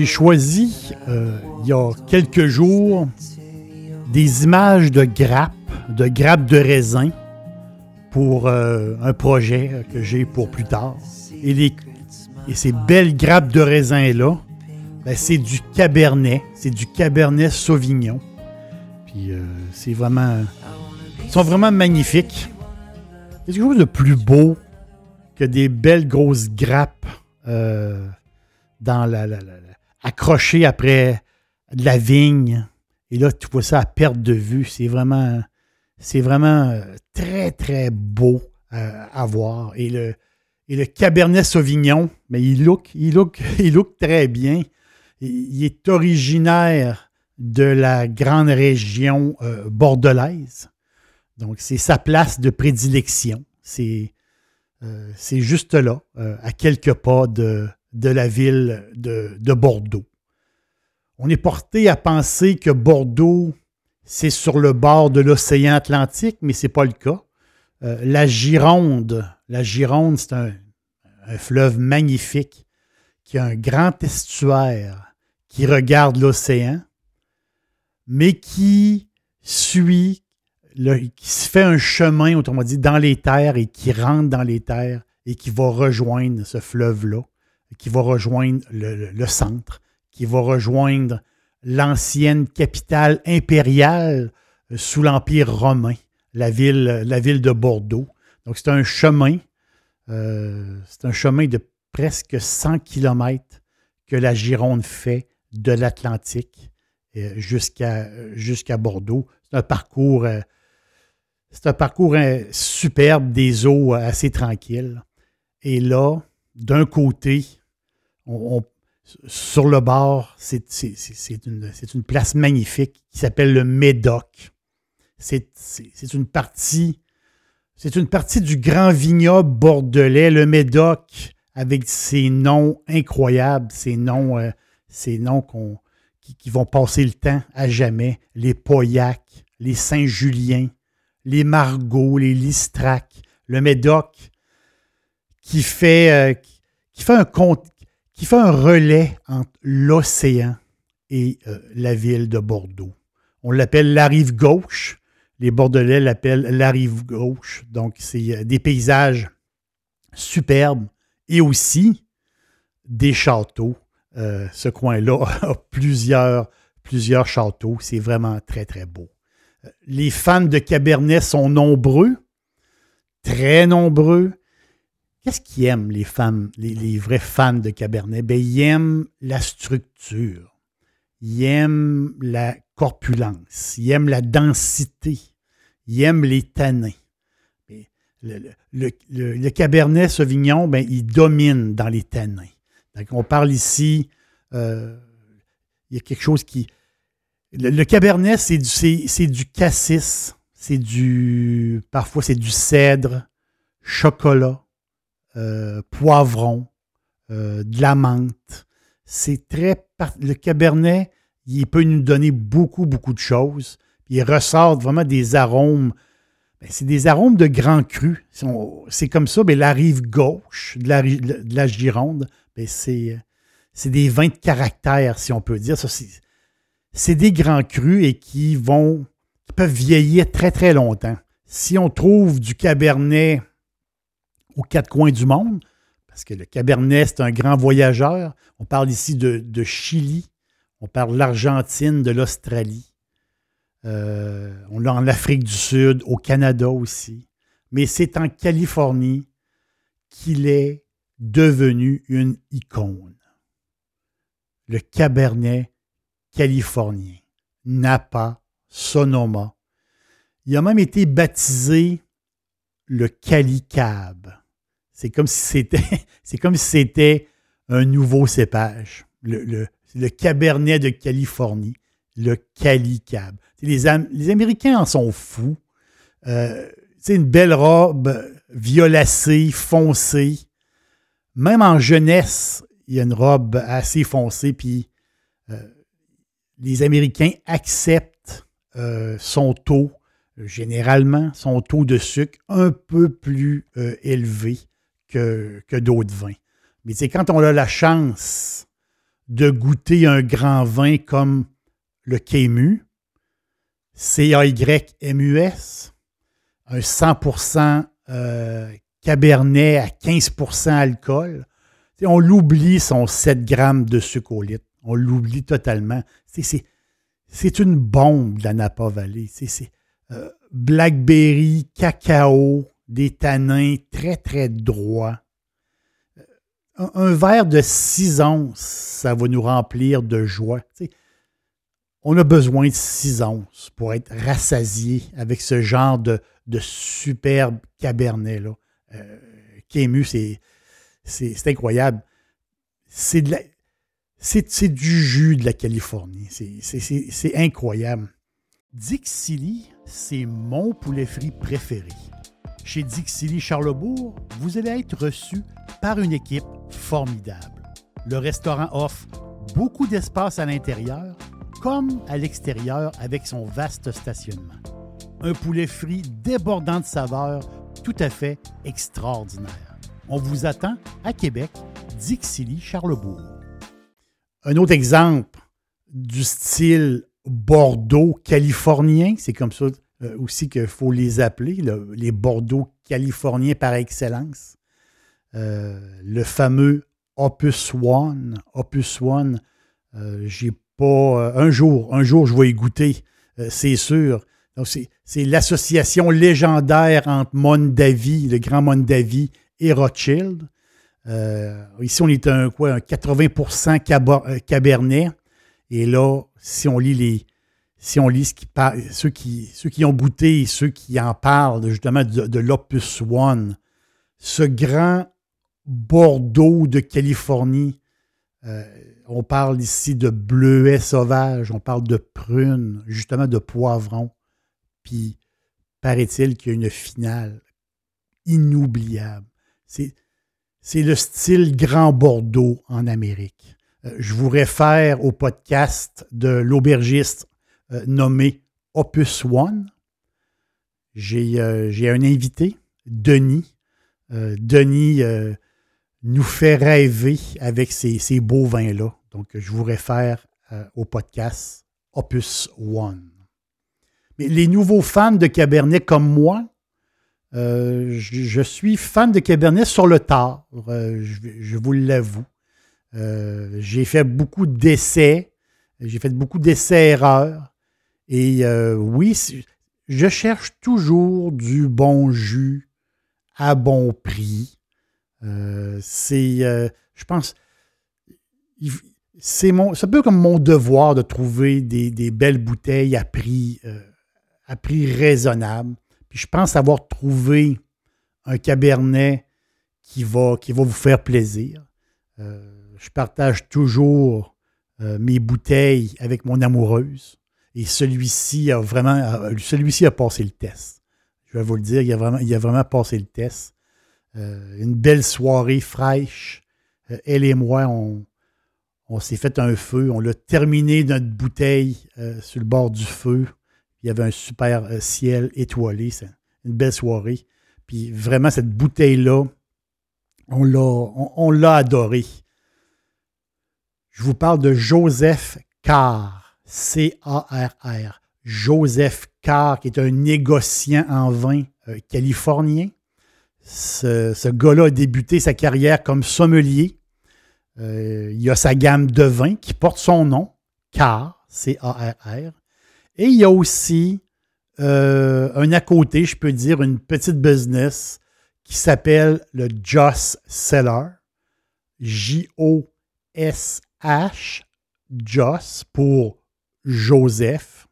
J'ai choisi, euh, il y a quelques jours, des images de grappes, de grappes de raisin pour euh, un projet que j'ai pour plus tard. Et, les, et ces belles grappes de raisin-là, ben, c'est du Cabernet. C'est du Cabernet Sauvignon. Puis euh, c'est vraiment... Ils sont vraiment magnifiques. Quelque chose de plus beau que des belles grosses grappes dans la, la, la accroché après de la vigne. Et là, tu vois ça à perte de vue. C'est vraiment, c'est vraiment euh, très, très beau euh, à voir. Et le, et le Cabernet Sauvignon, mais il look, il look, il look très bien. Il est originaire de la grande région euh, bordelaise. Donc, c'est sa place de prédilection. C'est, c'est juste là, à quelques pas de, de la ville de, Bordeaux. On est porté à penser que Bordeaux, c'est sur le bord de l'océan Atlantique, mais ce n'est pas le cas. Euh, la Gironde, la Gironde, c'est un, fleuve magnifique qui a un grand estuaire qui regarde l'océan, mais qui suit, qui se fait un chemin, autrement dit, dans les terres et qui rentre dans les terres et qui va rejoindre ce fleuve-là qui va rejoindre le, centre, qui va rejoindre l'ancienne capitale impériale euh, sous l'Empire romain, la ville, la ville de Bordeaux. Donc c'est un chemin, euh, c'est un chemin de presque 100 km que la Gironde fait de l'Atlantique euh, jusqu'à jusqu'à Bordeaux. C'est un parcours, c'est un parcours superbe, des eaux assez tranquilles. Et là, d'un côté, sur le bord, c'est une, place magnifique qui s'appelle le Médoc. C'est une partie. Du grand vignoble bordelais, le Médoc, avec ses noms incroyables, ces noms, euh, qui, vont passer le temps à jamais. Les Pauillac, les Saint-Julien, les Margot, les Listrac, le Médoc, qui fait, euh, qui fait un, qui fait un relais entre l'océan et euh, la ville de Bordeaux. On l'appelle la rive gauche. Les Bordelais l'appellent la rive gauche. Donc, c'est euh, des paysages superbes et aussi des châteaux. Euh, ce coin-là a plusieurs, plusieurs châteaux. C'est vraiment très, très beau. Les fans de Cabernet sont nombreux, très nombreux. Qu'est-ce qu'ils aiment, les femmes, les, vrais fans de Cabernet? Ben, ils aiment la structure. Ils aiment la corpulence. Ils aiment la densité. Ils aiment les tanins. Le, Cabernet Sauvignon, ben, il domine dans les tanins. Donc, on parle ici, euh, il y a quelque chose qui. Le, Cabernet, c'est du cassis, c'est du. Parfois, c'est du cèdre, chocolat, euh, poivron, euh, de la menthe. C'est très. Le cabernet, il peut nous donner beaucoup, beaucoup de choses. il ressort vraiment des arômes. Ben, c'est des arômes de grand cru. C'est comme ça, mais la rive gauche de la, de la Gironde, ben, c'est des vins de caractère, si on peut dire. C'est des grands crus et qui vont qui peuvent vieillir très, très longtemps. Si on trouve du cabernet aux quatre coins du monde, parce que le Cabernet, c'est un grand voyageur. On parle ici de, Chili, on parle de l'Argentine, de l'Australie. Euh, on l'a en Afrique du Sud, au Canada aussi. Mais c'est en Californie qu'il est devenu une icône. Le Cabernet californien, Napa, Sonoma. Il a même été baptisé le Calicab. C'est comme si c'était, c'est comme si c'était un nouveau cépage. Le, le, Cabernet de Californie, le Calicab. Les, les Américains en sont fous. Euh, c'est une belle robe violacée, foncée. Même en jeunesse, il y a une robe assez foncée, puis euh, les Américains acceptent euh, son taux, généralement, son taux de sucre un peu plus euh, élevé que, d'autres vins. Mais c'est quand on a la chance de goûter un grand vin comme le Kému, C-A-Y-M-U-S, un 100% euh, Cabernet à 15% alcool. on l'oublie son 7 grammes de sucre au litre. On l'oublie totalement. C'est une bombe la Napa Valley. C'est euh, blackberry, cacao, des tanins très, très droits. Euh, un, verre de 6 onces, ça va nous remplir de joie. on a besoin de 6 onces pour être rassasié avec ce genre de, superbe cabernet. Là. Euh, Kému, c'est, incroyable. C'est, de c'est, du jus de la Californie. C'est, incroyable. Dixili, c'est mon poulet frit préféré. Chez Dixili Charlebourg, vous allez être reçu par une équipe formidable. Le restaurant offre beaucoup d'espace à l'intérieur comme à l'extérieur avec son vaste stationnement un poulet frit débordant de saveurs, tout à fait extraordinaire. On vous attend à Québec, Dixilly, Charlebourg. Un autre exemple du style Bordeaux californien, c'est comme ça euh, aussi qu'il faut les appeler, les Bordeaux californiens par excellence. Euh, le fameux Opus One. Opus One, euh, j'ai pas. un jour, un jour, je vais y goûter, c'est sûr. C'est l'association légendaire entre Mondavi, le grand Mondavi, et Rothschild. Ici, on est un, quoi, un 80% euh, Cabernet. Et là, si on lit les. Si on lit ce qui ceux, qui, ont goûté ceux qui en parlent justement de, l'Opus One, ce grand Bordeaux de Californie, euh, on parle ici de bleuets sauvages, on parle de prunes, justement de poivrons. Puis, paraît-il qu'il y a une finale inoubliable. C'est, le style Grand Bordeaux en Amérique. Euh, je vous réfère au podcast de l'aubergiste euh, nommé Opus One. J'ai, euh, un invité, Denis. Denis nous fait rêver avec ces, beaux vins-là. Donc, je vous réfère au podcast Opus One les nouveaux fans de Cabernet comme moi, euh, je, suis fan de Cabernet sur le tard, euh, je, vous l'avoue. Euh, j'ai fait beaucoup d'essais, j'ai fait beaucoup d'essais-erreurs. Et oui, je cherche toujours du bon jus à bon prix. c'est, je pense, c'est un peu comme mon devoir de trouver des, des belles bouteilles à prix à prix raisonnable. Puis je pense avoir trouvé un cabernet qui va, qui va vous faire plaisir. Euh, je partage toujours euh, mes bouteilles avec mon amoureuse. Et celui-ci a vraiment celui-ci a passé le test. Je vais vous le dire, il a vraiment, il a vraiment passé le test. Euh, une belle soirée fraîche. elle et moi, on, on s'est fait un feu. On l'a terminé notre bouteille sur le bord du feu. Il y avait un super euh, ciel étoilé. C'est une belle soirée. Puis vraiment, cette bouteille-là, on l'a, on, l'a adorée. Je vous parle de Joseph Carr, C-A-R-R. Joseph Carr, qui est un négociant en vin euh, californien. ce, gars-là a débuté sa carrière comme sommelier. Euh, il a sa gamme de vins qui porte son nom, Car, C-A-R-R. Et il y a aussi euh, un à côté, je peux dire, une petite business qui s'appelle le Joss Seller. J-O-S-H, Joss pour Joseph.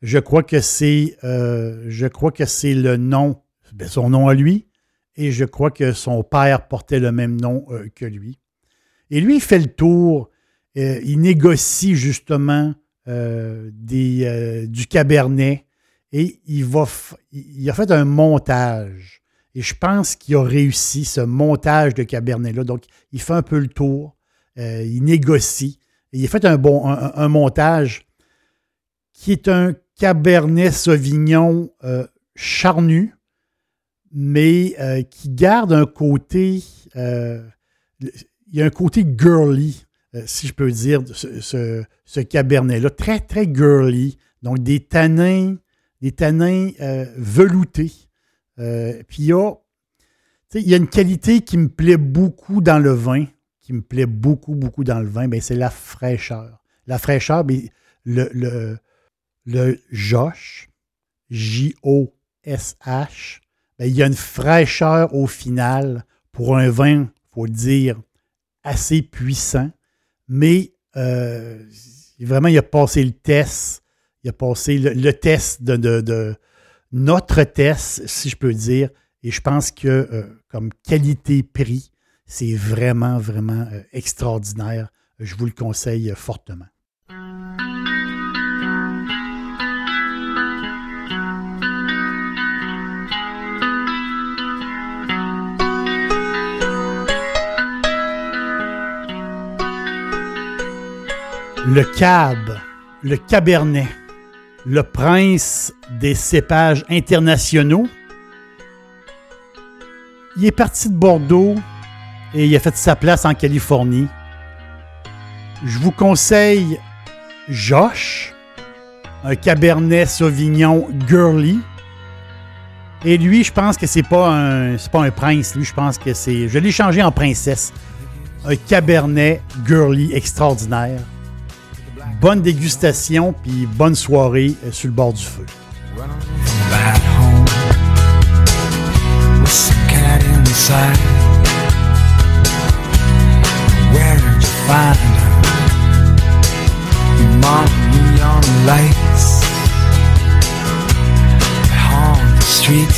Je crois que c'est, euh, je crois que c'est le nom, ben, son nom à lui, et je crois que son père portait le même nom euh, que lui. Et lui, il fait le tour, euh, il négocie justement des, du Cabernet et il, va il a fait un montage. Et je pense qu'il a réussi ce montage de Cabernet-là. Donc, il fait un peu le tour, il négocie. Il a fait un, bon, montage qui est un Cabernet Sauvignon euh, charnu, mais euh, qui garde un côté. Euh, il y a un côté girly, si je peux dire, ce, ce, Cabernet-là. Très, très girly. Donc, des tanins, des tanins veloutés. puis il. Il y a une qualité qui me plaît beaucoup dans le vin, qui me plaît beaucoup, beaucoup dans le vin, ben, c'est la fraîcheur. La fraîcheur, ben, le, le, le Josh, J-O-S-H, ben, il y a une fraîcheur au final pour un vin, il faut le dire, assez puissant, mais euh, vraiment, il a passé le test, il a passé le, test de, notre test, si je peux dire, et je pense que euh, comme qualité-prix, c'est vraiment, vraiment euh, extraordinaire. Je vous le conseille fortement. Le cab, le cabernet, le prince des cépages internationaux. Il est parti de Bordeaux et il a fait sa place en Californie. Je vous conseille Josh, un cabernet sauvignon girly. Et lui, je pense que c'est pas un pas un prince, lui je pense que c'est je l'ai changé en princesse. Un cabernet girly extraordinaire bonne dégustation puis bonne soirée euh, sur le bord du feu. find her. Among neon lights, on the streets.